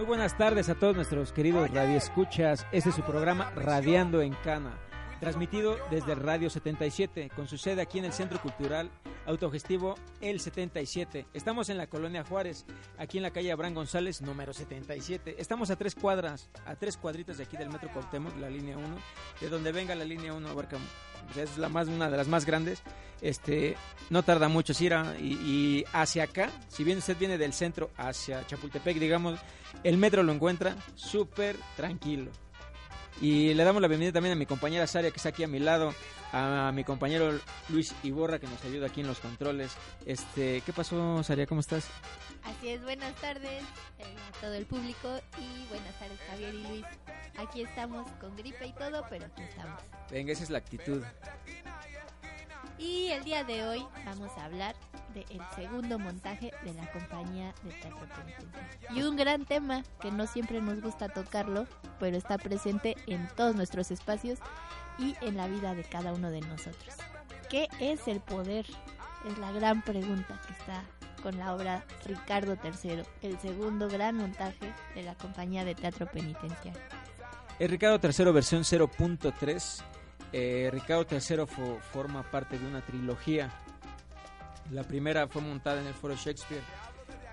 Muy buenas tardes a todos nuestros queridos radioescuchas. Este es su programa Radiando en Cana, transmitido desde Radio 77, con su sede aquí en el Centro Cultural Autogestivo El 77. Estamos en la Colonia Juárez, aquí en la calle Abraham González, número 77. Estamos a tres cuadras, a tres cuadritos de aquí del Metro Cuauhtémoc, la línea 1. De donde venga la línea 1 abarca es la más una de las más grandes. Este, no tarda mucho si ir y, y, hacia acá, si bien usted viene del centro hacia Chapultepec, digamos, el metro lo encuentra súper tranquilo. Y le damos la bienvenida también a mi compañera Saria que está aquí a mi lado, a mi compañero Luis Iborra que nos ayuda aquí en los controles. Este, ¿qué pasó Saria? ¿Cómo estás? Así es, buenas tardes eh, a todo el público y buenas tardes Javier y Luis. Aquí estamos con gripe y todo, pero aquí estamos. Venga, esa es la actitud. Y el día de hoy vamos a hablar del segundo montaje de la compañía de teatro penitenciario. Y un gran tema que no siempre nos gusta tocarlo, pero está presente en todos nuestros espacios y en la vida de cada uno de nosotros. ¿Qué es el poder? Es la gran pregunta que está con la obra Ricardo III, el segundo gran montaje de la compañía de teatro penitenciario. El Ricardo III versión 0.3 eh, Ricardo III forma parte de una trilogía. La primera fue montada en el Foro Shakespeare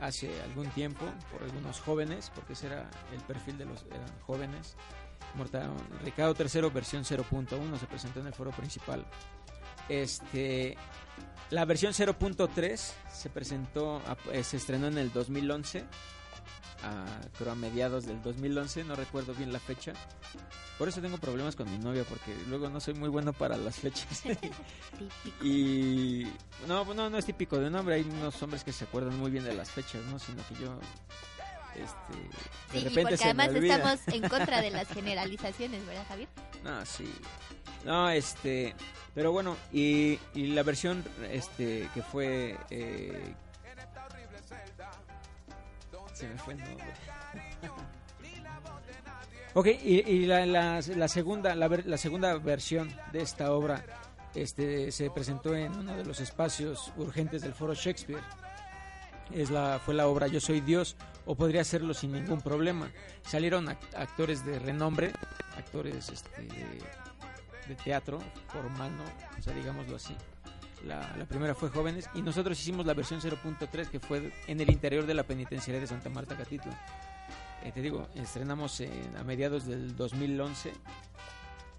hace algún tiempo por algunos jóvenes, porque ese era el perfil de los eran jóvenes. Ricardo III versión 0.1 se presentó en el foro principal. Este, la versión 0.3 se presentó, eh, se estrenó en el 2011 a, creo a mediados del 2011, no recuerdo bien la fecha. Por eso tengo problemas con mi novia, porque luego no soy muy bueno para las fechas. y no, no, no es típico de un hombre, hay unos hombres que se acuerdan muy bien de las fechas, ¿no? Sino que yo este, de repente porque además estamos en contra de las generalizaciones, ¿verdad, Javier? No, sí. No, este, pero bueno, y, y la versión este que fue eh, se me fue el nombre. ok, y, la, la, la, segunda, la, la, segunda versión de esta obra este, se presentó en uno de los espacios urgentes del Foro Shakespeare. Es la, fue la obra Yo Soy Dios, o podría serlo sin ningún problema. Salieron actores de renombre, actores este, de, de teatro formal, ¿no? o sea, digámoslo así. La, primera fue Jóvenes y nosotros hicimos la versión 0.3 que fue en el interior de la penitenciaria de Santa Marta Catito. Eh, te digo, estrenamos en, a mediados del 2011.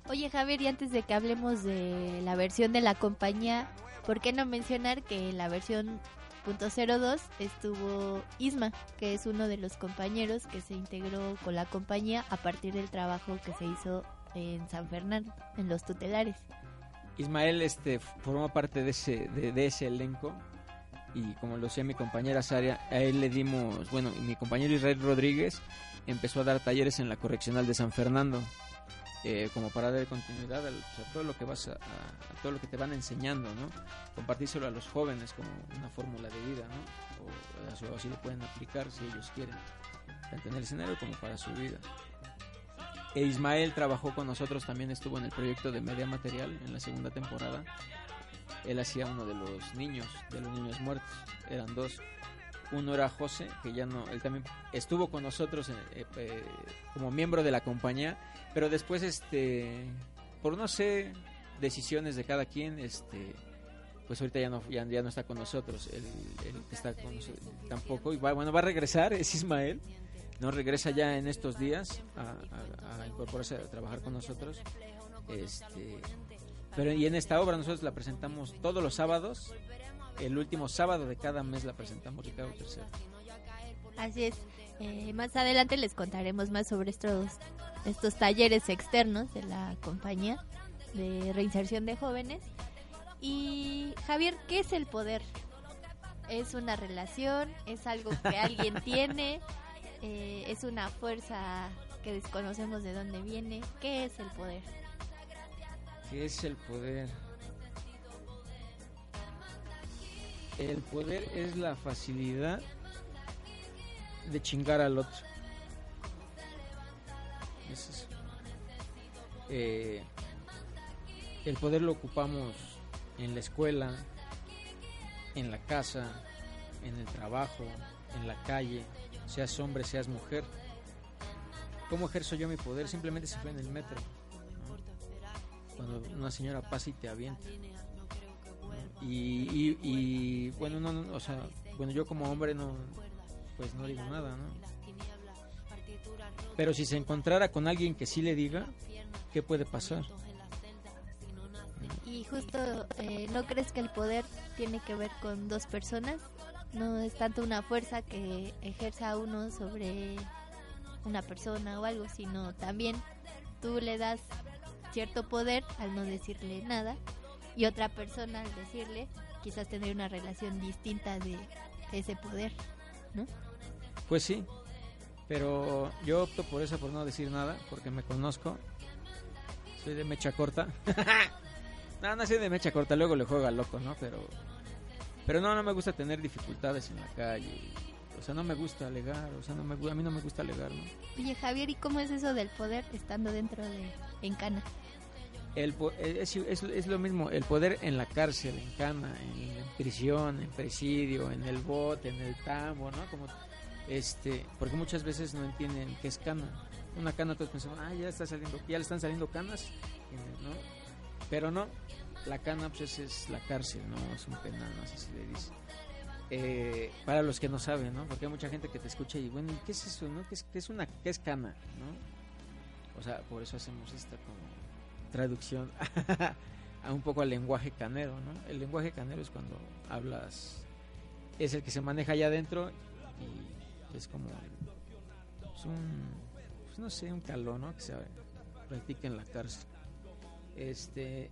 Oye Javier, y antes de que hablemos de la versión de la compañía, ¿por qué no mencionar que en la versión .02 estuvo Isma, que es uno de los compañeros que se integró con la compañía a partir del trabajo que se hizo en San Fernando, en los tutelares. Ismael este, formó parte de ese, de, ese elenco y como lo decía mi compañera Saria, a él le dimos, bueno, mi compañero Israel Rodríguez empezó a dar talleres en la correccional de San Fernando, eh, como para dar continuidad a, todo lo que vas a, todo lo que te van enseñando, ¿no? Compartírselo a los jóvenes como una fórmula de vida, ¿no? O así lo pueden aplicar si ellos quieren, tanto en el escenario como para su vida. E Ismael trabajó con nosotros, también estuvo en el proyecto de Media Material en la segunda temporada. Él hacía uno de los niños, de los niños muertos, eran dos. Uno era José, que ya no, él también estuvo con nosotros eh, eh, como miembro de la compañía, pero después, este, por no sé, decisiones de cada quien, este, pues ahorita ya no, ya, no está con nosotros, él, está con nosotros tampoco, y va, bueno, va a regresar, es Ismael, no regresa ya en estos días a, incorporarse a trabajar con nosotros. Este, pero y en esta obra nosotros la presentamos todos los sábados. El último sábado de cada mes la presentamos Ricardo III. Así es. Eh, más adelante les contaremos más sobre estos, estos talleres externos de la compañía de reinserción de jóvenes. Y Javier, ¿qué es el poder? ¿Es una relación? ¿Es algo que alguien tiene? Eh, ¿Es una fuerza que desconocemos de dónde viene? ¿Qué es el poder? ¿Qué es el poder? El poder es la facilidad de chingar al otro. Es eso. Eh, el poder lo ocupamos en la escuela, en la casa, en el trabajo, en la calle, seas hombre, seas mujer. ¿Cómo ejerzo yo mi poder? Simplemente se fue en el metro. Cuando una señora pasa y te avienta. Y, y, bueno, no, o sea, bueno, yo como hombre no, pues no digo nada, ¿no? Pero si se encontrara con alguien que sí le diga, ¿qué puede pasar? Y justo, eh, ¿no crees que el poder tiene que ver con dos personas? No es tanto una fuerza que ejerza uno sobre una persona o algo, sino también tú le das cierto poder al no decirle nada y otra persona al decirle quizás tener una relación distinta de ese poder, ¿no? Pues sí, pero yo opto por eso, por no decir nada, porque me conozco. Soy de mecha corta. no soy de mecha corta, luego le juega loco, ¿no? Pero, pero no, no me gusta tener dificultades en la calle. O sea, no me gusta alegar, o sea, no me, a mí no me gusta alegar, ¿no? Oye, Javier, ¿y cómo es eso del poder estando dentro de Encana? el, es, es, lo mismo, el poder en la cárcel, en cana, en, prisión, en presidio, en el bote, en el tambo, ¿no? Como, este, porque muchas veces no entienden qué es cana. Una cana todos pensamos, ah, ya está saliendo, ya le están saliendo canas, ¿no? Pero no, la cana pues es, la cárcel, ¿no? Es un penal, no sé si le dice. Eh, para los que no saben, ¿no? Porque hay mucha gente que te escucha y bueno, ¿qué es eso, no? ¿Qué es, qué es una, qué es cana, no? O sea, por eso hacemos esta como traducción a un poco al lenguaje canero, ¿no? El lenguaje canero es cuando hablas, es el que se maneja allá adentro y es como es un, pues no sé, un calor, ¿no? Que se practica en la cárcel. Este,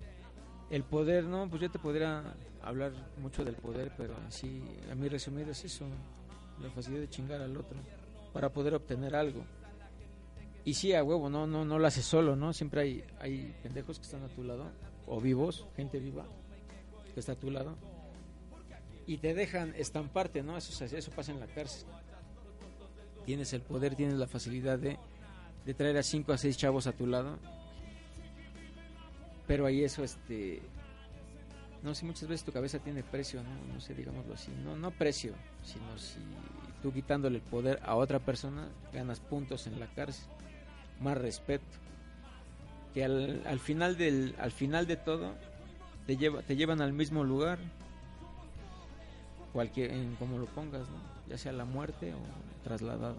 el poder, ¿no? Pues yo te podría hablar mucho del poder, pero sí, a mí resumido es eso, la facilidad de chingar al otro para poder obtener algo. Y sí, a huevo, no, no, no lo haces solo, ¿no? Siempre hay, hay pendejos que están a tu lado, o vivos, gente viva, que está a tu lado, y te dejan estamparte, ¿no? Eso, eso pasa en la cárcel. Tienes el poder, tienes la facilidad de, de traer a cinco a seis chavos a tu lado, pero ahí eso, este, no sé, muchas veces tu cabeza tiene precio, ¿no? No sé, digámoslo así, no, no precio, sino si tú quitándole el poder a otra persona, ganas puntos en la cárcel más respeto. Que al, al, final del al final de todo te lleva te llevan al mismo lugar cualquier en como lo pongas, ¿no? Ya sea la muerte o trasladado,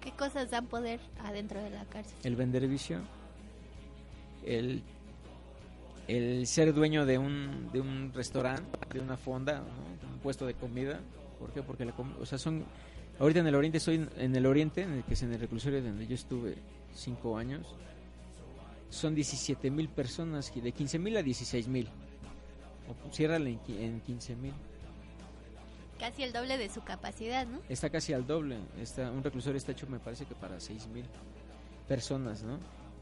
¿Qué cosas dan poder adentro de la cárcel? El vender vicio, el el ser dueño de un, de un restaurante, de una fonda, un puesto de comida. ¿Por qué? Porque la, o sea, son ahorita en el oriente soy en el oriente, en el que es en el reclusorio donde yo estuve cinco años, son 17 mil personas, de 15 mil a 16 mil. O ciérrale en 15 mil. Casi el doble de su capacidad, ¿no? Está casi al doble. Está, un reclusorio está hecho, me parece que para 6 mil personas, ¿no?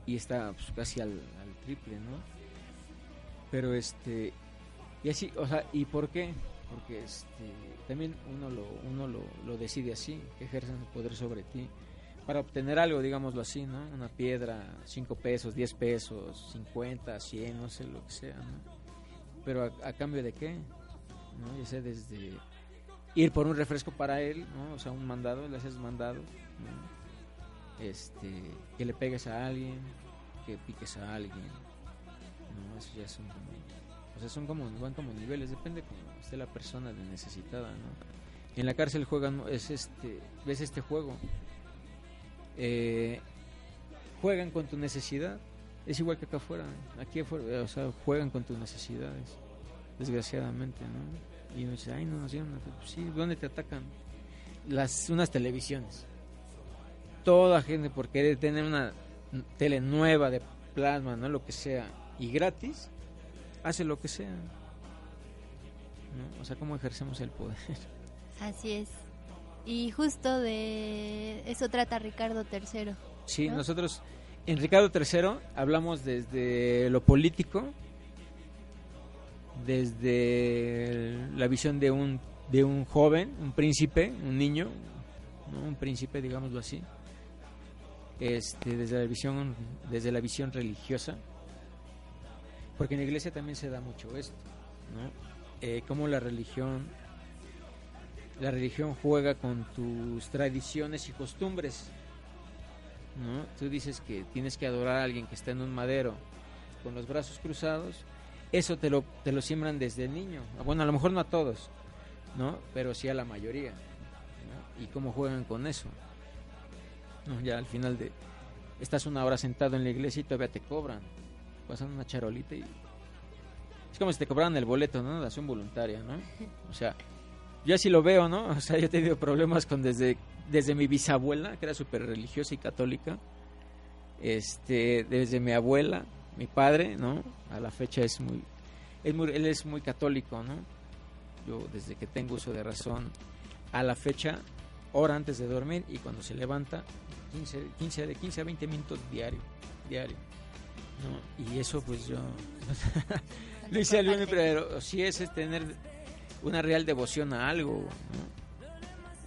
Y está pues, casi al, triple, ¿no? Pero este. Y así, o sea, ¿y por qué? Porque este, también uno lo, uno lo, lo decide así, que ejercen su poder sobre ti para obtener algo, digámoslo así, ¿no? Una piedra, 5 pesos, 10 pesos, 50, 100, no sé lo que sea, ¿no? Pero a, cambio de qué, ¿no? Ya sé, desde ir por un refresco para él, ¿no? O sea, un mandado, le haces mandado, ¿no? Este, que le pegues a alguien, que piques a alguien, ¿no? Eso ya son como, o sea, son como, van como niveles, depende cómo esté la persona de necesitada, ¿no? En la cárcel juegan, es este, ves este juego, eh, juegan con tu necesidad. Es igual que acá afuera. Aquí afuera, o sea, juegan con tus necesidades. Desgraciadamente, ¿no? Y uno dice, ay, no nos dieron. Sí, ¿dónde te atacan? Las, unas televisiones. Toda gente por querer tener una tele nueva de plasma, ¿no? Lo que sea. Y gratis, hace lo que sea. ¿no? O sea, ¿cómo ejercemos el poder? Así es. Y justo de eso trata Ricardo III. Sí, ¿no? nosotros en Ricardo III hablamos desde lo político, desde la visión de un de un joven, un príncipe, un niño, ¿no? un príncipe, digámoslo así, este, desde la visión desde la visión religiosa, porque en la iglesia también se da mucho esto, ¿no? Eh, cómo la religión la religión juega con tus tradiciones y costumbres. ¿no? Tú dices que tienes que adorar a alguien que está en un madero con los brazos cruzados, eso te lo, te lo siembran desde niño. Bueno, a lo mejor no a todos, ¿no? Pero sí a la mayoría. ¿no? Y cómo juegan con eso. ¿no? Ya al final de... Estás una hora sentado en la iglesia y todavía te cobran. Pasan una charolita y... Es como si te cobraran el boleto, ¿no? De acción voluntaria, ¿no? O sea, yo así lo veo, ¿no? O sea, yo he tenido problemas con desde, desde mi bisabuela, que era súper religiosa y católica, este, desde mi abuela, mi padre, ¿no? A la fecha es muy, es muy, él es muy católico, ¿no? Yo desde que tengo uso de razón, a la fecha, hora antes de dormir y cuando se levanta, 15, 15 de 15 a 20 minutos diario, diario, ¿no? Y eso pues yo lo hice al lunes, pero sí es, es tener una real devoción a algo, ¿no?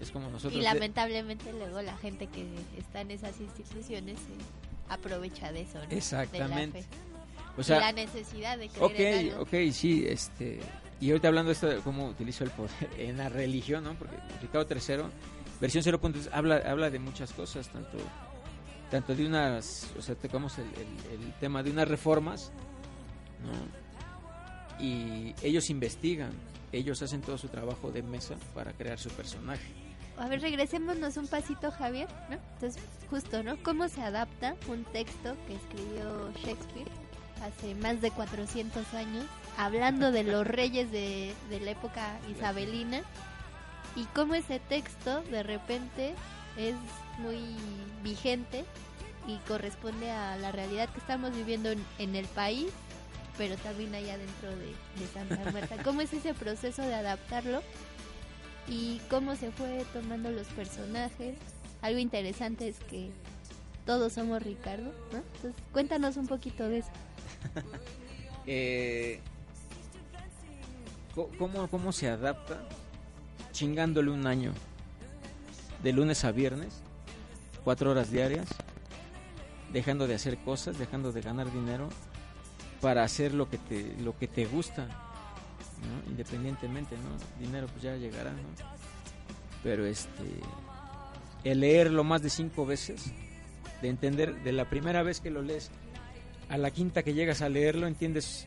Es como nosotros. Y lamentablemente luego la gente que está en esas instituciones se aprovecha de eso, ¿no? Exactamente. De la fe. O sea, y la necesidad de creer en ok, algo. ok, sí, este... Y ahorita hablando de esto de cómo utilizo el poder en la religión, ¿no? Porque Ricardo III, versión 0.3, habla, habla de muchas cosas, tanto tanto de unas, o sea, tocamos el, el- el tema de unas reformas, ¿no? Y ellos investigan, ellos hacen todo su trabajo de mesa para crear su personaje. A ver, regresémonos un pasito, Javier, ¿no? Entonces, justo, ¿no? ¿Cómo se adapta un texto que escribió Shakespeare hace más de 400 años, hablando de los reyes de, de la época isabelina, y cómo ese texto de repente es muy vigente y corresponde a la realidad que estamos viviendo en, en el país, pero también allá dentro de, de Santa Marta. ¿Cómo es ese proceso de adaptarlo? y cómo se fue tomando los personajes. Algo interesante es que todos somos Ricardo, ¿no? Entonces, cuéntanos un poquito de eso. Eh, ¿cómo, ¿Cómo se adapta? Chingándole un año. De lunes a viernes. Cuatro horas diarias. Dejando de hacer cosas, dejando de ganar dinero. Para hacer lo que te, lo que te gusta. Independientemente, ¿no? Dinero pues ya llegará, ¿no? Pero este... El leerlo más de cinco veces. De entender de la primera vez que lo lees a la quinta que llegas a leerlo entiendes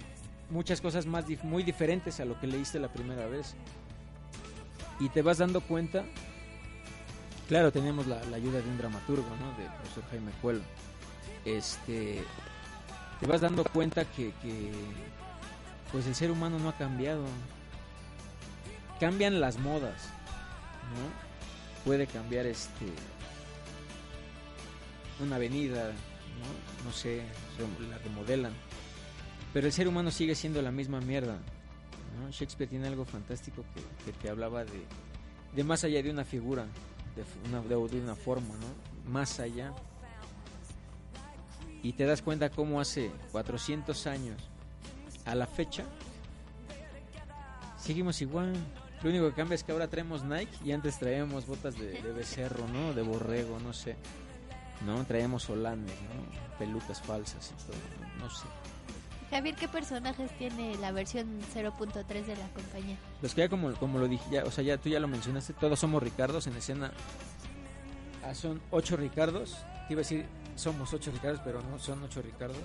muchas cosas más muy diferentes a lo que leíste la primera vez y te vas dando cuenta claro tenemos la, ayuda de un dramaturgo no de profesor Jaime Cuelo este te vas dando cuenta que, pues el ser humano no ha cambiado cambian las modas no puede cambiar este una avenida, ¿no? no sé, la remodelan. Pero el ser humano sigue siendo la misma mierda. Shakespeare tiene algo fantástico que, que te hablaba de, de más allá de una figura, de una, de una forma, ¿no? Más allá. Y te das cuenta cómo hace 400 años a la fecha seguimos igual. Lo único que cambia es que ahora traemos Nike y antes traíamos botas de, de becerro, ¿no? De borrego, no sé. ¿No? Traíamos holandes, ¿no? Pelucas falsas y todo, no, No sé. Javier, ¿qué personajes tiene la versión 0.3 de la compañía? Los que ya como, como lo dije, ya, o sea, ya tú ya lo mencionaste, todos somos Ricardos en escena. Ah, son ocho Ricardos. Te iba a decir, somos ocho Ricardos, pero no, son ocho Ricardos.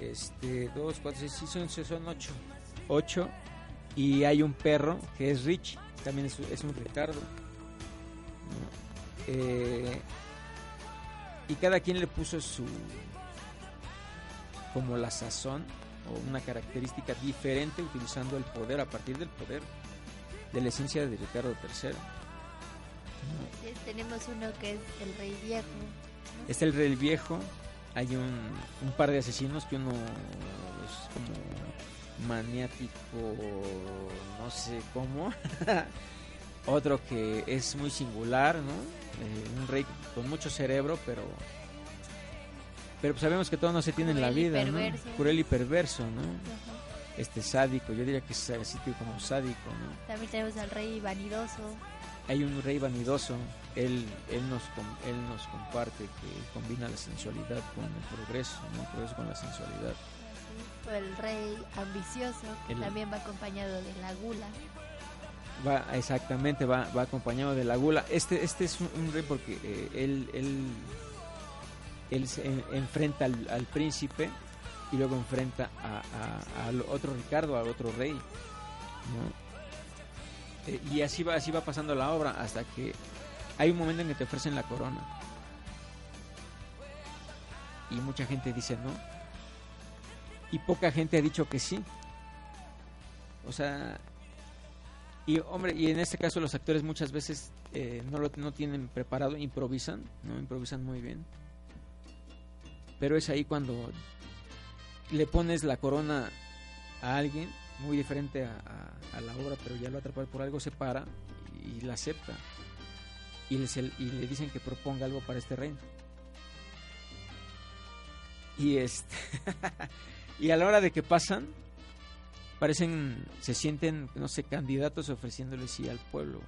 Este, dos, cuatro, seis, sí, son, son ocho. Ocho. Y hay un perro que es Rich, también es, es un Ricardo. Eh, y cada quien le puso su. Como la sazón o una característica diferente utilizando el poder a partir del poder de la esencia de Ricardo III. Es, tenemos uno que es el rey viejo. ¿no? Está el rey viejo, hay un, un par de asesinos que uno es como maniático, no sé cómo, Otro que es muy singular, ¿no? Eh, un rey con mucho cerebro, pero pero pues sabemos que todo no se tiene en la vida, ¿no? Cruel y perverso, ¿no? Ajá. Este sádico, yo diría que es así tipo como sádico, ¿no? También tenemos al rey vanidoso. Hay un rey vanidoso, él, él, nos, él nos comparte que combina la sensualidad con el progreso, ¿no? El progreso con la sensualidad. así, O el rey ambicioso, que El- también va acompañado de la gula. Va, exactamente, va, va acompañado de la gula. Este, este es un, un rey porque eh, él, él, él se en- enfrenta al, al príncipe y luego enfrenta a, a- al otro Ricardo, al otro rey. Eh, y así va, así va pasando la obra hasta que hay un momento en que te ofrecen la corona. Y mucha gente dice no. Y poca gente ha dicho que sí. O sea, y hombre, y en este caso los actores muchas veces eh, no lo no tienen preparado, improvisan, no improvisan muy bien. Pero es ahí cuando le pones la corona a alguien muy diferente a, la obra, pero ya lo atrapado por algo se para y, la acepta y le, se- y le dicen que proponga algo para este reino. Y este y a la hora de que pasan parecen, se sienten, no sé, candidatos ofreciéndole sí al pueblo.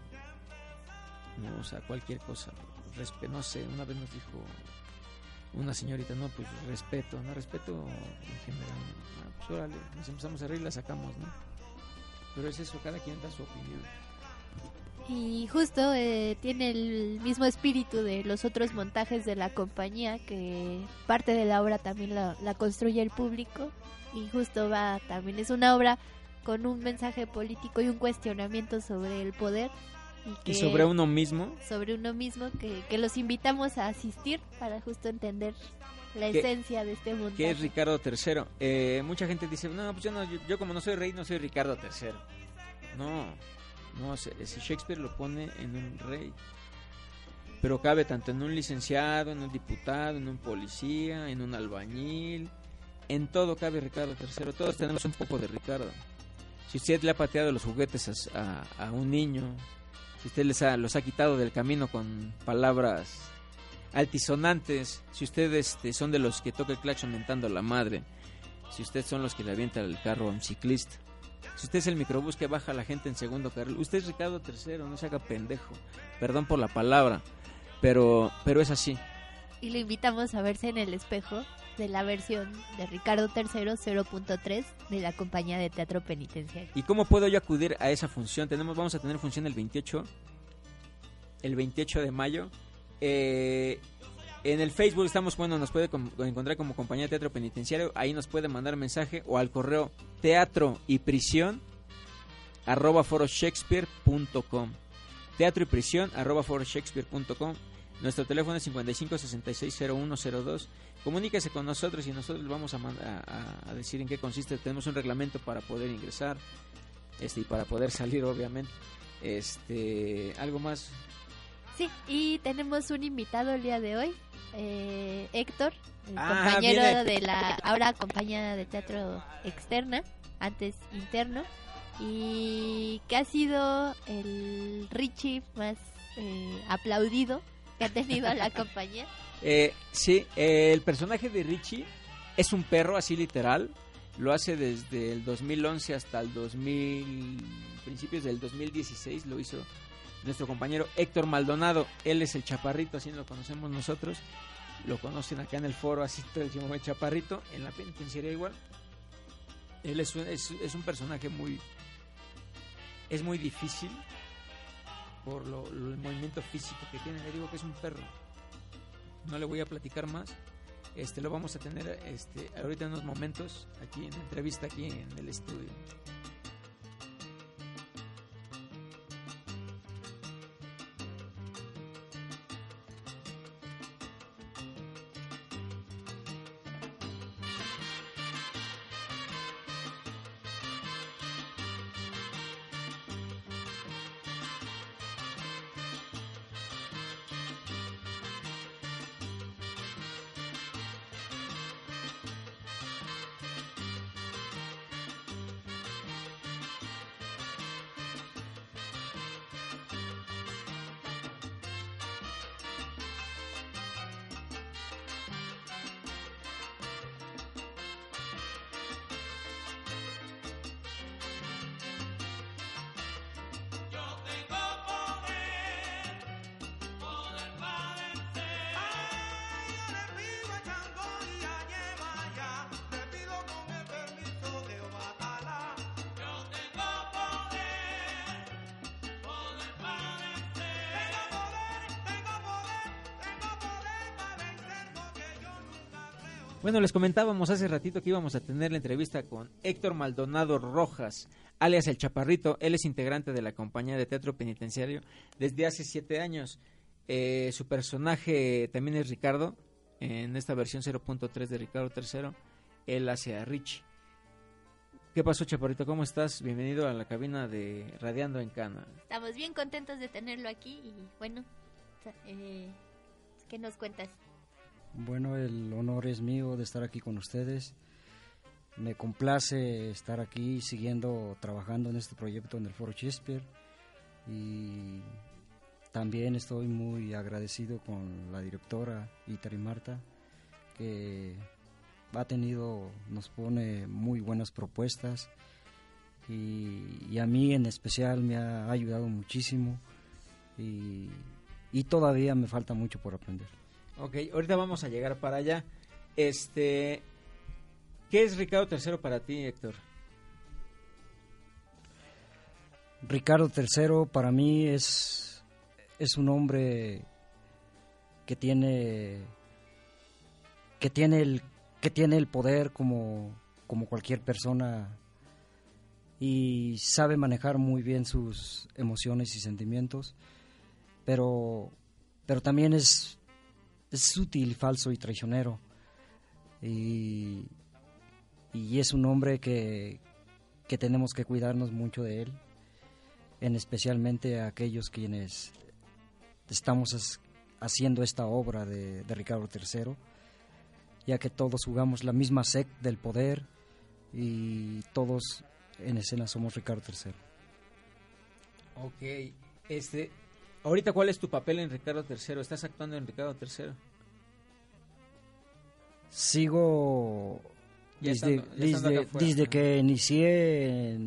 No, o sea, cualquier cosa. Respe- no sé, una vez nos dijo una señorita, no, pues respeto, no respeto en general. Pues órale, nos empezamos a reír y la sacamos, ¿no? Pero es eso, cada quien da su opinión. Y justo eh, tiene el mismo espíritu de los otros montajes de la compañía, que parte de la obra también la, la construye el público. Y justo va, también es una obra con un mensaje político y un cuestionamiento sobre el poder. Y, sobre uno mismo, sobre uno mismo, que, que los invitamos a asistir para justo entender la Que- esencia de este montaje. que es Ricardo III. Eh, mucha gente dice, no, pues yo, no, yo, yo como no soy rey, no soy Ricardo III. No, no, si Shakespeare lo pone en un rey. Pero cabe tanto en un licenciado, en un diputado, en un policía, en un albañil. En todo cabe Ricardo III. Todos tenemos un poco de Ricardo. Si usted le ha pateado los juguetes a, a- a un niño, si usted les ha, los ha quitado del camino con palabras altisonantes, si ustedes este, son de los que toca el claxon mentando a la madre, si ustedes son los que le avientan el carro a un ciclista, si usted es el microbús que baja a la gente en segundo carril, usted es Ricardo III, no se haga pendejo, perdón por la palabra, pero, pero es así. Y lo invitamos a verse en el espejo de la versión de Ricardo III 0.3 de la compañía de teatro penitenciario. ¿Y cómo puedo yo acudir a esa función? Tenemos, vamos a tener función el 28, el 28 de mayo. Eh, en el Facebook estamos, bueno, nos puede encontrar como compañía de teatro penitenciario. Ahí nos puede mandar mensaje o al correo teatro y prisión arroba foroshakespeare.com. Teatro y prisión arroba foroshakespeare.com. Nuestro teléfono es 55 66 0102. Comuníquese con nosotros y nosotros le vamos a, a- a- a decir en qué consiste. Tenemos un reglamento para poder ingresar este y para poder salir, obviamente. Este, algo más. Sí, y tenemos un invitado el día de hoy, eh, Héctor, el Ah, compañero viene. de la ahora compañía de teatro externa, antes interno, y que ha sido el Richie más eh, aplaudido que ha tenido la compañía. Eh, sí, eh, el personaje de Richie es un perro, así literal. Lo hace desde el 2011 hasta el 2000, principios del 2016 lo hizo nuestro compañero Héctor Maldonado. Él es el chaparrito, así lo conocemos nosotros. Lo conocen acá en el foro, así todo el chaparrito. En la penitenciaria igual. Él es un, es, es un personaje muy... Es muy difícil por lo, lo- el movimiento físico que tiene. Le digo que es un perro no le voy a platicar más. Este lo vamos a tener este ahorita en unos momentos aquí en entrevista aquí en el estudio. Bueno, les comentábamos hace ratito que íbamos a tener la entrevista con Héctor Maldonado Rojas, alias El Chaparrito. Él es integrante de la compañía de teatro penitenciario desde hace siete años. Eh, su personaje también es Ricardo, en esta versión 0.3 de Ricardo III. Él hace a Richie. ¿Qué pasó, Chaparrito? ¿Cómo estás? Bienvenido a la cabina de Radiando en Cana. Estamos bien contentos de tenerlo aquí y bueno, eh, ¿qué nos cuentas? Bueno, el honor es mío de estar aquí con ustedes. Me complace estar aquí siguiendo trabajando en este proyecto en el Foro Shakespeare y también estoy muy agradecido con la directora Itari Marta que ha tenido, nos pone muy buenas propuestas y, a mí en especial me ha ayudado muchísimo y, y todavía me falta mucho por aprender. Ok, ahorita vamos a llegar para allá. Este, ¿qué es Ricardo III para ti, Héctor? Ricardo III para mí es, es un hombre que tiene que tiene el que tiene el poder como, como cualquier persona y sabe manejar muy bien sus emociones y sentimientos, pero, pero también es es sutil, falso y traicionero. Y, es un hombre que, tenemos que cuidarnos mucho de él, en especialmente a aquellos quienes estamos haciendo esta obra de, Ricardo III, ya que todos jugamos la misma sec del poder y todos en escena somos Ricardo III. Ok, este, Ahorita, ¿cuál es tu papel en Ricardo III? ¿Estás actuando en Ricardo III? Sigo desde, desde, que inicié,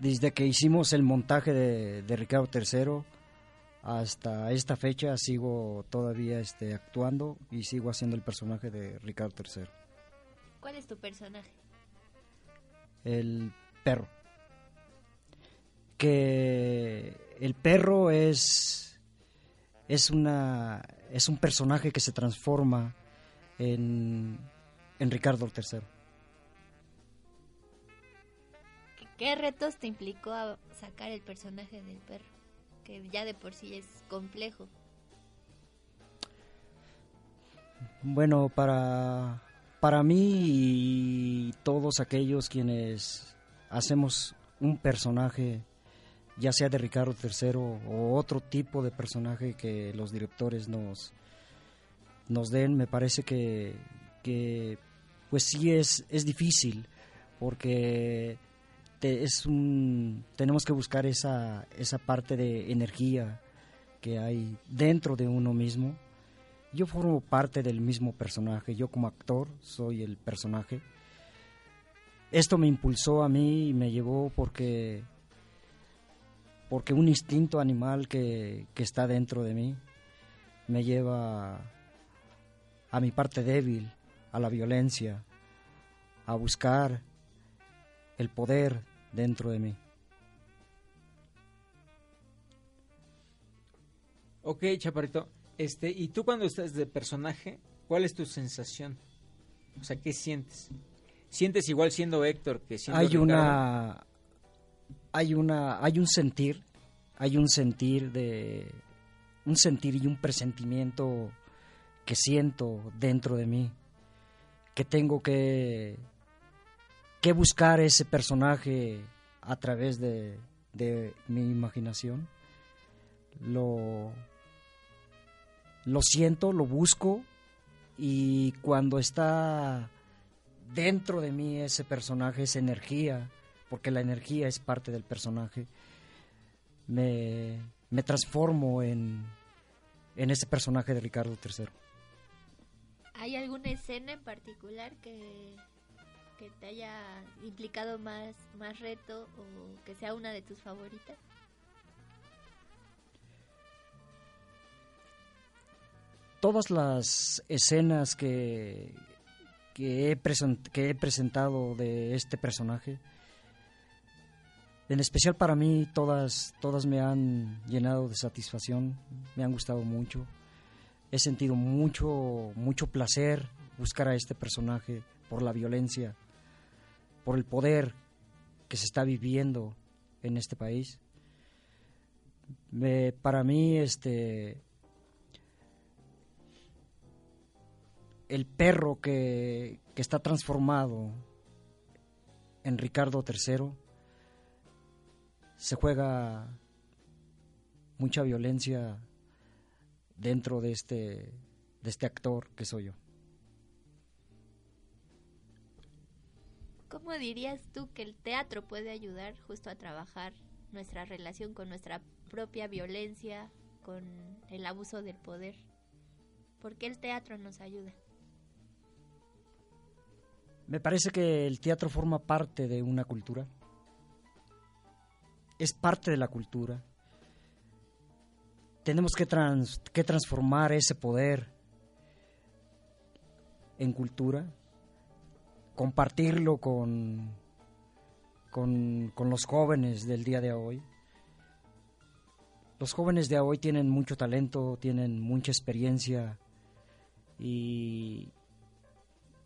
desde que hicimos el montaje de, Ricardo III hasta esta fecha sigo todavía este, actuando y sigo haciendo el personaje de Ricardo III. ¿Cuál es tu personaje? El perro. Que el perro es, es, una, es un personaje que se transforma en, en Ricardo III. ¿Qué retos te implicó sacar el personaje del perro? Que ya de por sí es complejo. Bueno, para, para mí y todos aquellos quienes hacemos un personaje ya sea de Ricardo III o otro tipo de personaje que los directores nos, nos den, me parece que, pues sí es, es difícil, porque es un, tenemos que buscar esa, esa parte de energía que hay dentro de uno mismo. Yo formo parte del mismo personaje, yo como actor soy el personaje. Esto me impulsó a mí y me llevó porque porque un instinto animal que, está dentro de mí me lleva a mi parte débil, a la violencia, a buscar el poder dentro de mí. Ok, Chaparito. Este, y tú cuando estás de personaje, ¿cuál es tu sensación? O sea, ¿qué sientes? ¿Sientes igual siendo Héctor que siendo Hay una hay una hay un sentir hay un sentir de un sentir y un presentimiento que siento dentro de mí que tengo que que buscar ese personaje a través de, de mi imaginación. Lo lo siento lo busco y cuando está dentro de mí ese personaje esa energía porque la energía es parte del personaje, me, transformo en, en ese personaje de Ricardo III. ¿Hay alguna escena en particular que, que te haya implicado más, más reto o que sea una de tus favoritas? Todas las escenas que, que, he, que he presentado de este personaje en especial para mí todas, todas me han llenado de satisfacción, me han gustado mucho. He sentido mucho, mucho placer buscar a este personaje por la violencia, por el poder que se está viviendo en este país. para mí, este, el perro que, que está transformado en Ricardo III se juega mucha violencia dentro de este de este actor que soy yo. ¿Cómo dirías tú que el teatro puede ayudar justo a trabajar nuestra relación con nuestra propia violencia, con el abuso del poder? ¿Por qué el teatro nos ayuda? Me parece que el teatro forma parte de una cultura. Es parte de la cultura. Tenemos que, que transformar ese poder en cultura, compartirlo con, con, con, los jóvenes del día de hoy. Los jóvenes de hoy tienen mucho talento, tienen mucha experiencia y,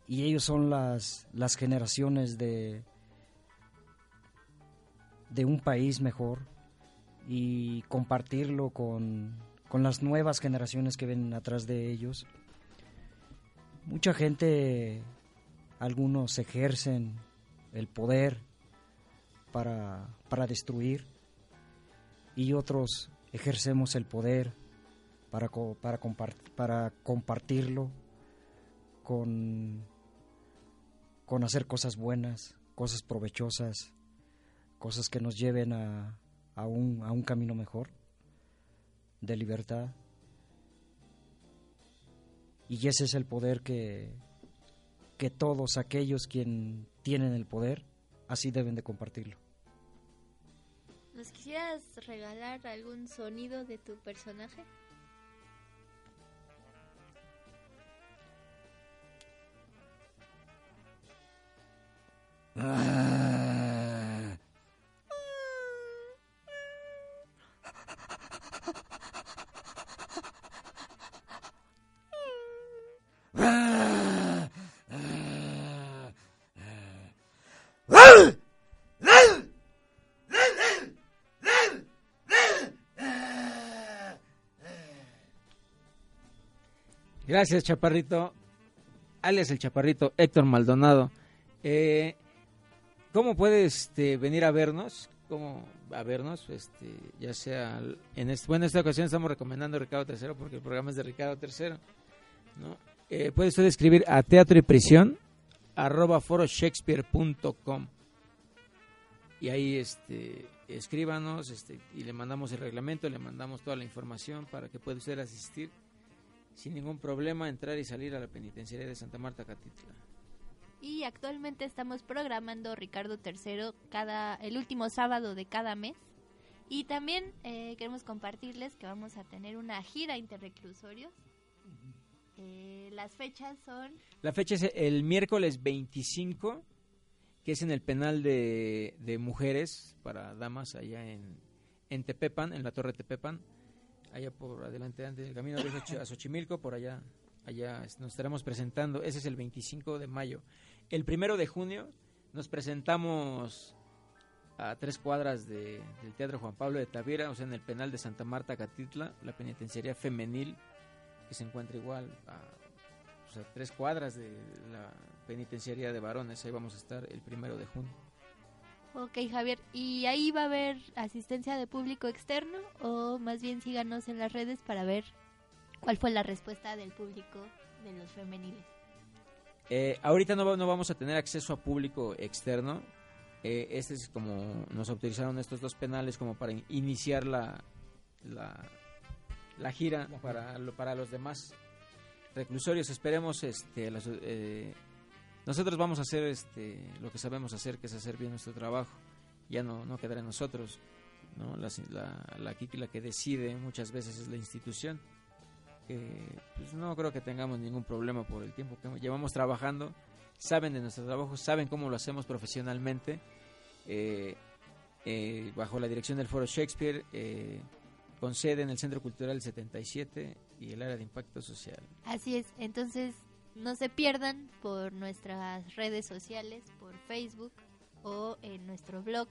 y ellos son las, las generaciones de, de un país mejor y compartirlo con, con las nuevas generaciones que ven atrás de ellos. Mucha gente, algunos ejercen el poder para, para destruir y otros ejercemos el poder para, para, para compartirlo con con hacer cosas buenas, cosas provechosas, cosas que nos lleven a, a, un, a un camino mejor de libertad. Y ese es el poder que, que todos aquellos quien tienen el poder así deben de compartirlo. ¿Nos quisieras regalar algún sonido de tu personaje? Gracias, Chaparrito. Alias el Chaparrito Héctor Maldonado. Eh, ¿Cómo puedes este, venir a vernos? ¿Cómo a vernos? Este, ya sea en este, bueno, en esta ocasión estamos recomendando Ricardo III porque el programa es de Ricardo III. Eh, puede usted escribir a teatro y prisión arroba foroshakespeare.com y ahí este escríbanos este, y le mandamos el reglamento, le mandamos toda la información para que pueda usted asistir sin ningún problema, entrar y salir a la penitenciaria de Santa Marta Catitla. Y actualmente estamos programando Ricardo III cada el último sábado de cada mes. Y también eh, queremos compartirles que vamos a tener una gira interreclusorios eh, las fechas son la fecha es el miércoles 25 que es en el penal de, de mujeres para damas allá en, en Tepepan en la torre Tepepan allá por adelante antes del camino de Xochimilco por allá allá nos estaremos presentando, ese es el 25 de mayo. El primero de junio nos presentamos a tres cuadras del Teatro Juan Pablo de Tavira, o sea, en el penal de Santa Marta, Catitla, la penitenciaría femenil, que se encuentra igual a, tres cuadras de la penitenciaría de varones, ahí vamos a estar el primero de junio. Ok, Javier, ¿y ahí va a haber asistencia de público externo o más bien síganos en las redes para ver ¿Cuál fue la respuesta del público de los femeniles? Eh, ahorita no, no, vamos a tener acceso a público externo. Eh, este es como nos autorizaron estos dos penales como para iniciar la, la, gira para, para los demás reclusorios. Esperemos, este, eh, nosotros vamos a hacer este, lo que sabemos hacer, que es hacer bien nuestro trabajo. Ya no, no quedará en nosotros. ¿no? La, la, la, la que decide muchas veces es la institución pues no creo que tengamos ningún problema por el tiempo que llevamos trabajando. Saben de nuestro trabajo, saben cómo lo hacemos profesionalmente. Eh, eh, bajo la dirección del Foro Shakespeare, eh, con sede en el Centro Cultural 77 y el área de impacto social. Así es, entonces no se pierdan por nuestras redes sociales, por Facebook o en nuestro blog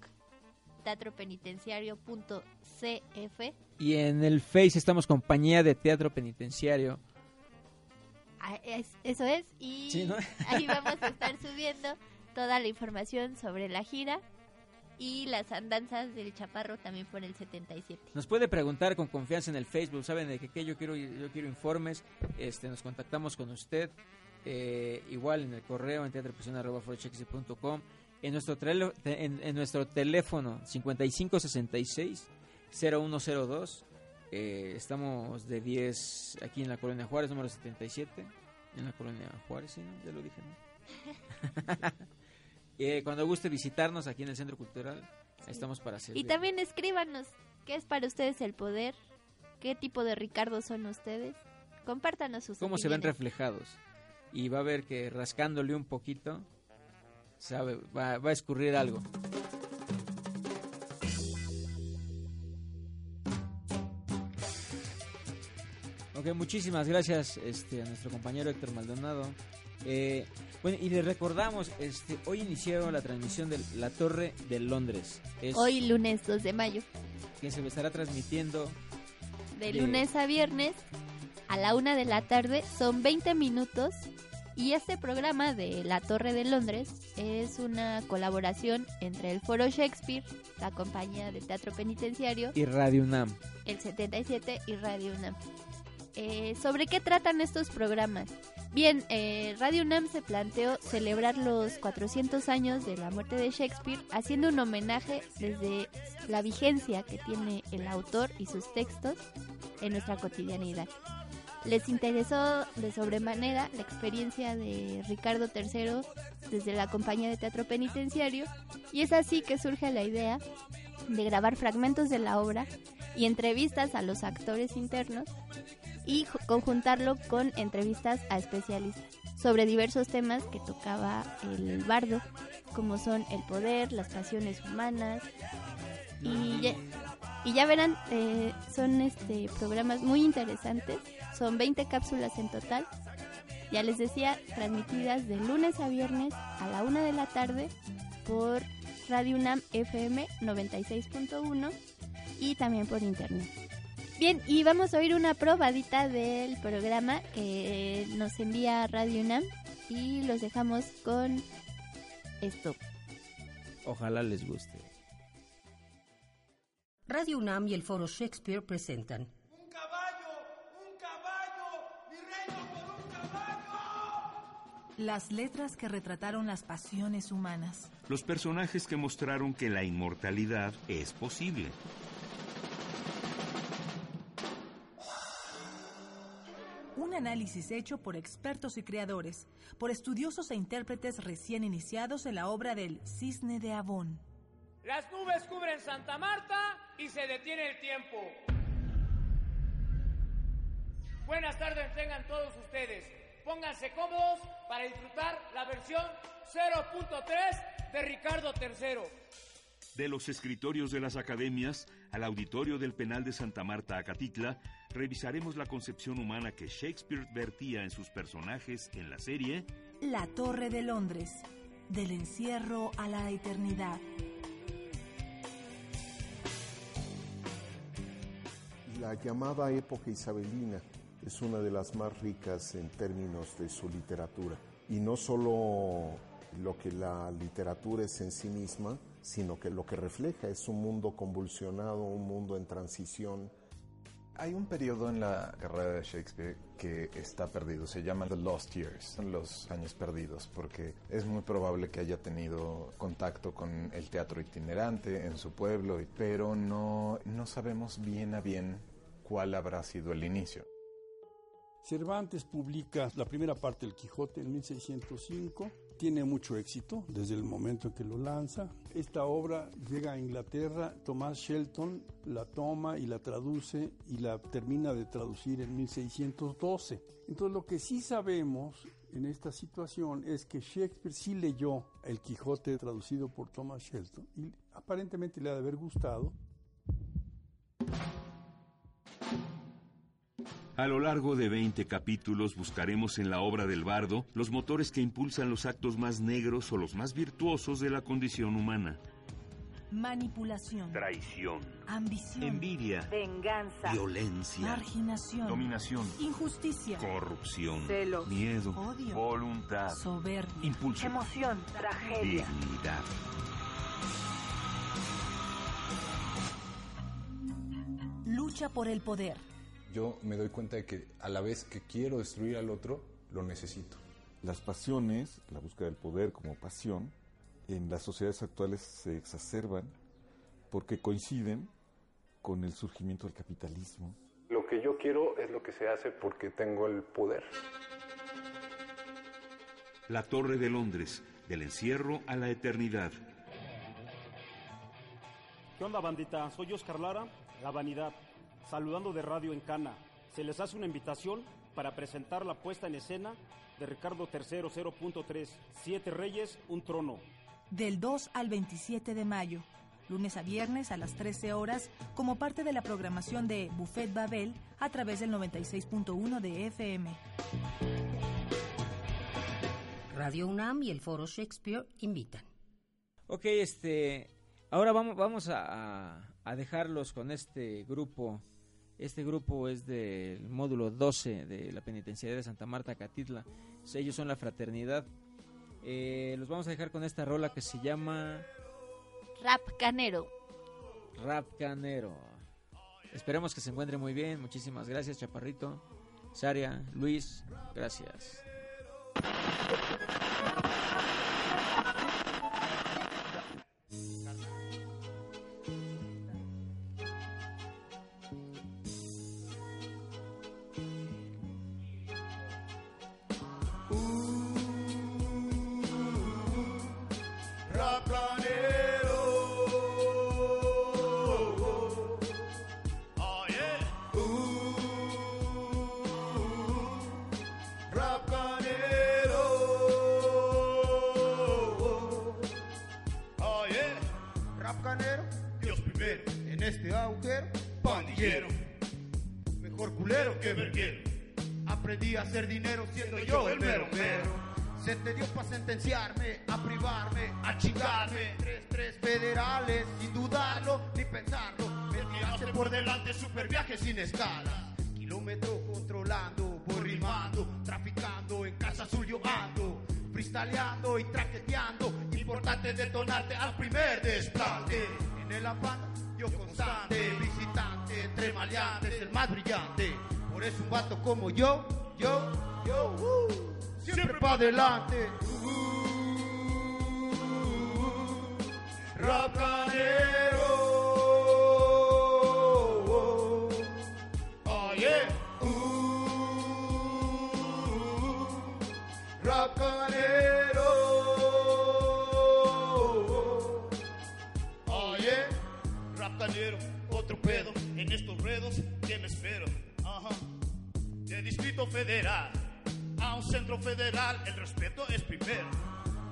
teatropenitenciario.cf. Y en el Face estamos compañía de Teatro Penitenciario. Ah, es- eso es, y Sí, ¿no? ahí vamos a estar subiendo toda la información sobre la gira y las andanzas del Chaparro también por el 77. Nos puede preguntar con confianza en el Facebook, saben de que, que yo quiero yo quiero informes, este nos contactamos con usted, eh, igual en el correo en teatropresión@forochex.com, en nuestro trelo- en, en nuestro teléfono 5566 0102 eh, estamos de 10 aquí en la colonia Juárez número 77 en la colonia Juárez, ¿sí, no? ya lo dije, ¿no? Eh, cuando guste visitarnos aquí en el Centro Cultural, estamos para servir. Y también escríbanos qué es para ustedes el poder, qué tipo de Ricardo son ustedes. Compártanos sus cómo se ven reflejados. Y va a ver que rascándole un poquito, sabe, va, va a escurrir algo. Ok, muchísimas gracias este, a nuestro compañero Héctor Maldonado. Eh, bueno, y le recordamos, este, hoy iniciaron la transmisión de La Torre de Londres. Es Hoy lunes 2 de mayo, que se estará transmitiendo de De- lunes a viernes a la una de la tarde, son 20 minutos. Y este programa de La Torre de Londres es una colaboración entre el Foro Shakespeare, la compañía de teatro penitenciario, y Radio UNAM. el 77 y Radio UNAM. Eh, ¿Sobre qué tratan estos programas? Bien, eh, Radio UNAM se planteó celebrar los 400 años de la muerte de Shakespeare haciendo un homenaje desde la vigencia que tiene el autor y sus textos en nuestra cotidianidad. Les interesó de sobremanera la experiencia de Ricardo III desde la compañía de teatro penitenciario y es así que surge la idea de grabar fragmentos de la obra y entrevistas a los actores internos y ju- conjuntarlo con entrevistas a especialistas sobre diversos temas que tocaba el bardo, como son el poder, las pasiones humanas y ya, y ya verán, eh, son este programas muy interesantes, son 20 cápsulas en total, ya les decía, transmitidas de lunes a viernes a la una de la tarde por Radio UNAM FM 96.1 y también por internet. Bien, y vamos a oír una probadita del programa que nos envía Radio UNAM y los dejamos con esto. Ojalá les guste. Radio UNAM y el Foro Shakespeare presentan Las letras que retrataron las pasiones humanas. Los personajes que mostraron que la inmortalidad es posible. Un análisis hecho por expertos y creadores, por estudiosos e intérpretes recién iniciados en la obra del Cisne de Avón. Las nubes cubren Santa Marta y se detiene el tiempo. Buenas tardes tengan todos ustedes. Pónganse cómodos para disfrutar la versión 0.3 de Ricardo III. De los escritorios de las academias al auditorio del penal de Santa Marta, Acatitla, revisaremos la concepción humana que Shakespeare vertía en sus personajes en la serie La Torre de Londres. Del encierro a la eternidad. La llamada época isabelina es una de las más ricas en términos de su literatura. Y no solo lo que la literatura es en sí misma, sino que lo que refleja es un mundo convulsionado, un mundo en transición. Hay un periodo en la carrera de Shakespeare que está perdido, se llama The Lost Years, los años perdidos, porque es muy probable que haya tenido contacto con el teatro itinerante en su pueblo, pero no, no sabemos bien a bien cuál habrá sido el inicio. Cervantes publica la primera parte del Quijote en 1605, tiene mucho éxito desde el momento en que lo lanza. Esta obra llega a Inglaterra, Thomas Shelton la toma y la traduce y la termina de traducir en 1612. Entonces lo que sí sabemos en esta situación es que Shakespeare sí leyó el Quijote traducido por Thomas Shelton y aparentemente le ha de haber gustado. A lo largo de 20 capítulos buscaremos en la obra del bardo los motores que impulsan los actos más negros o los más virtuosos de la condición humana. Manipulación. Traición, Ambición. envidia, Venganza. violencia, Marginación. dominación, Injusticia. corrupción, Celos. miedo, Odio. voluntad, Soberbia. impulso, Emoción. Tragedia. dignidad. Lucha por el poder. Yo me doy cuenta de que a la vez que quiero destruir al otro, lo necesito. Las pasiones, la búsqueda del poder como pasión, en las sociedades actuales se exacerban porque coinciden con el surgimiento del capitalismo. Lo que yo quiero es lo que se hace porque tengo el poder. La Torre de Londres, del encierro a la eternidad. ¿Qué onda, bandita? Soy Oscar Lara, La Vanidad, saludando de Radio en Cana. Se les hace una invitación para presentar la puesta en escena de Ricardo III 0.3, Siete Reyes, un trono. Del 2 al 27 de mayo, lunes a viernes a las 13 horas, como parte de la programación de Buffet Babel a través del 96.1 de FM. Radio UNAM y el Foro Shakespeare invitan. Ok, este, ahora vamos, vamos a, a- a dejarlos con este grupo. Este grupo es del módulo 12 de la penitenciaría de Santa Marta Catitla. Ellos son la fraternidad. Eh, los vamos a dejar con esta rola que se llama Rap Canero. Rap Canero. Esperemos que se encuentre muy bien. Muchísimas gracias, Chaparrito. Saria, Luis, gracias. Aprendí a hacer dinero siendo yo el mero mero. Se te dio para sentenciarme, a privarme, a chingarme. Tres, tres federales, sin dudarlo ni pensarlo. Me tiraste por delante, super viaje sin escala. Kilómetro controlando, voy rimando, traficando, en casa azul yo ando. Freestyleando y traqueteando, importante detonarte al primer desplante. En el afán, yo constante, visitante, entre maleantes, el más brillante. Eso un vato como yo, yo, yo, uh, siempre pa' adelante. Uh, Racanero. Oh yeah. Uh. Oh yeah. Racanero, otro pedo en estos redos que me espero. De Distrito Federal a un centro federal, el respeto es primero.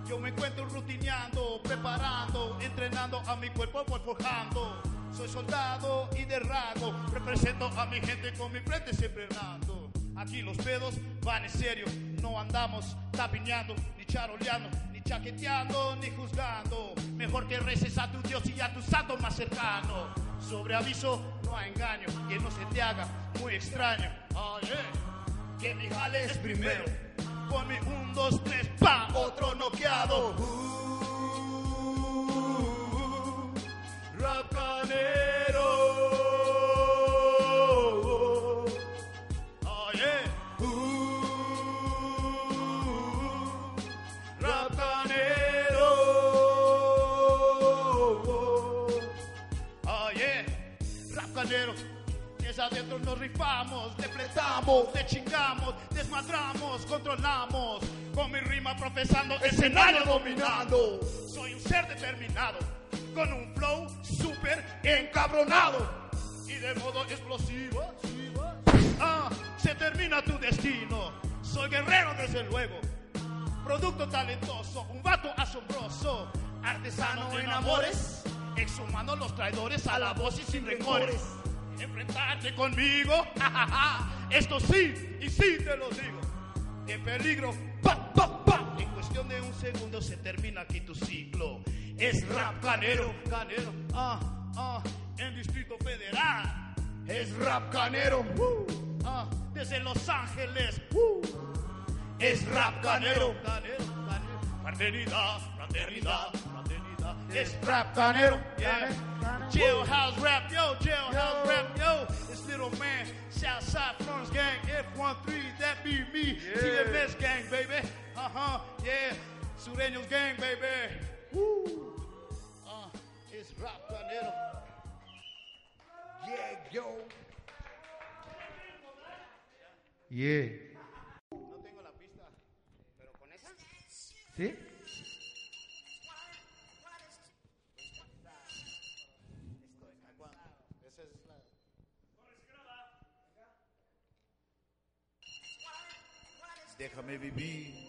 Yo me encuentro rutineando, preparando, entrenando a mi cuerpo, voy forjando. Soy soldado y de rango, represento a mi gente con mi frente siempre errando. Aquí los pedos van en serio, no andamos tapiñando, ni charoleando, ni chaqueteando, ni juzgando. Mejor que reces a tu Dios y a tu santo más cercano. Sobre aviso, no hay engaño, que no se te haga muy extraño. Que mi jale es primero. Con mi un, dos, tres, pa, otro noqueado. Uh, Adentro nos rifamos, depletamos, le chingamos, desmadramos, controlamos. Con mi rima profesando, escenario dominando. Soy un ser determinado, con un flow súper encabronado. Y de modo explosivo, ah, se termina tu destino. Soy guerrero desde luego, producto talentoso, un vato asombroso, artesano en amores, exhumando los traidores a la voz y sin rencores. Enfrentarte conmigo, esto sí, y sí te lo digo. En peligro, pa, pa, pa. En cuestión de un segundo se termina aquí tu ciclo. Es rap canero, canero, ah, ah, en Distrito Federal. Es rap canero, uh, ah, desde Los Ángeles, uh. Es rap canero, canero, canero. Fraternidad, fraternidad, Es rap canero, yeah. Jailhouse rap, yo, jailhouse rap, yo. This little man, Southside Florence gang, F13, that be me. TMS gang, baby. Uh huh, yeah. Sureños gang, baby. Woo. Uh, it's rap canero. Yeah, yo. Yeah. No tengo la pista, pero con esa. ¿Sí? There can maybe be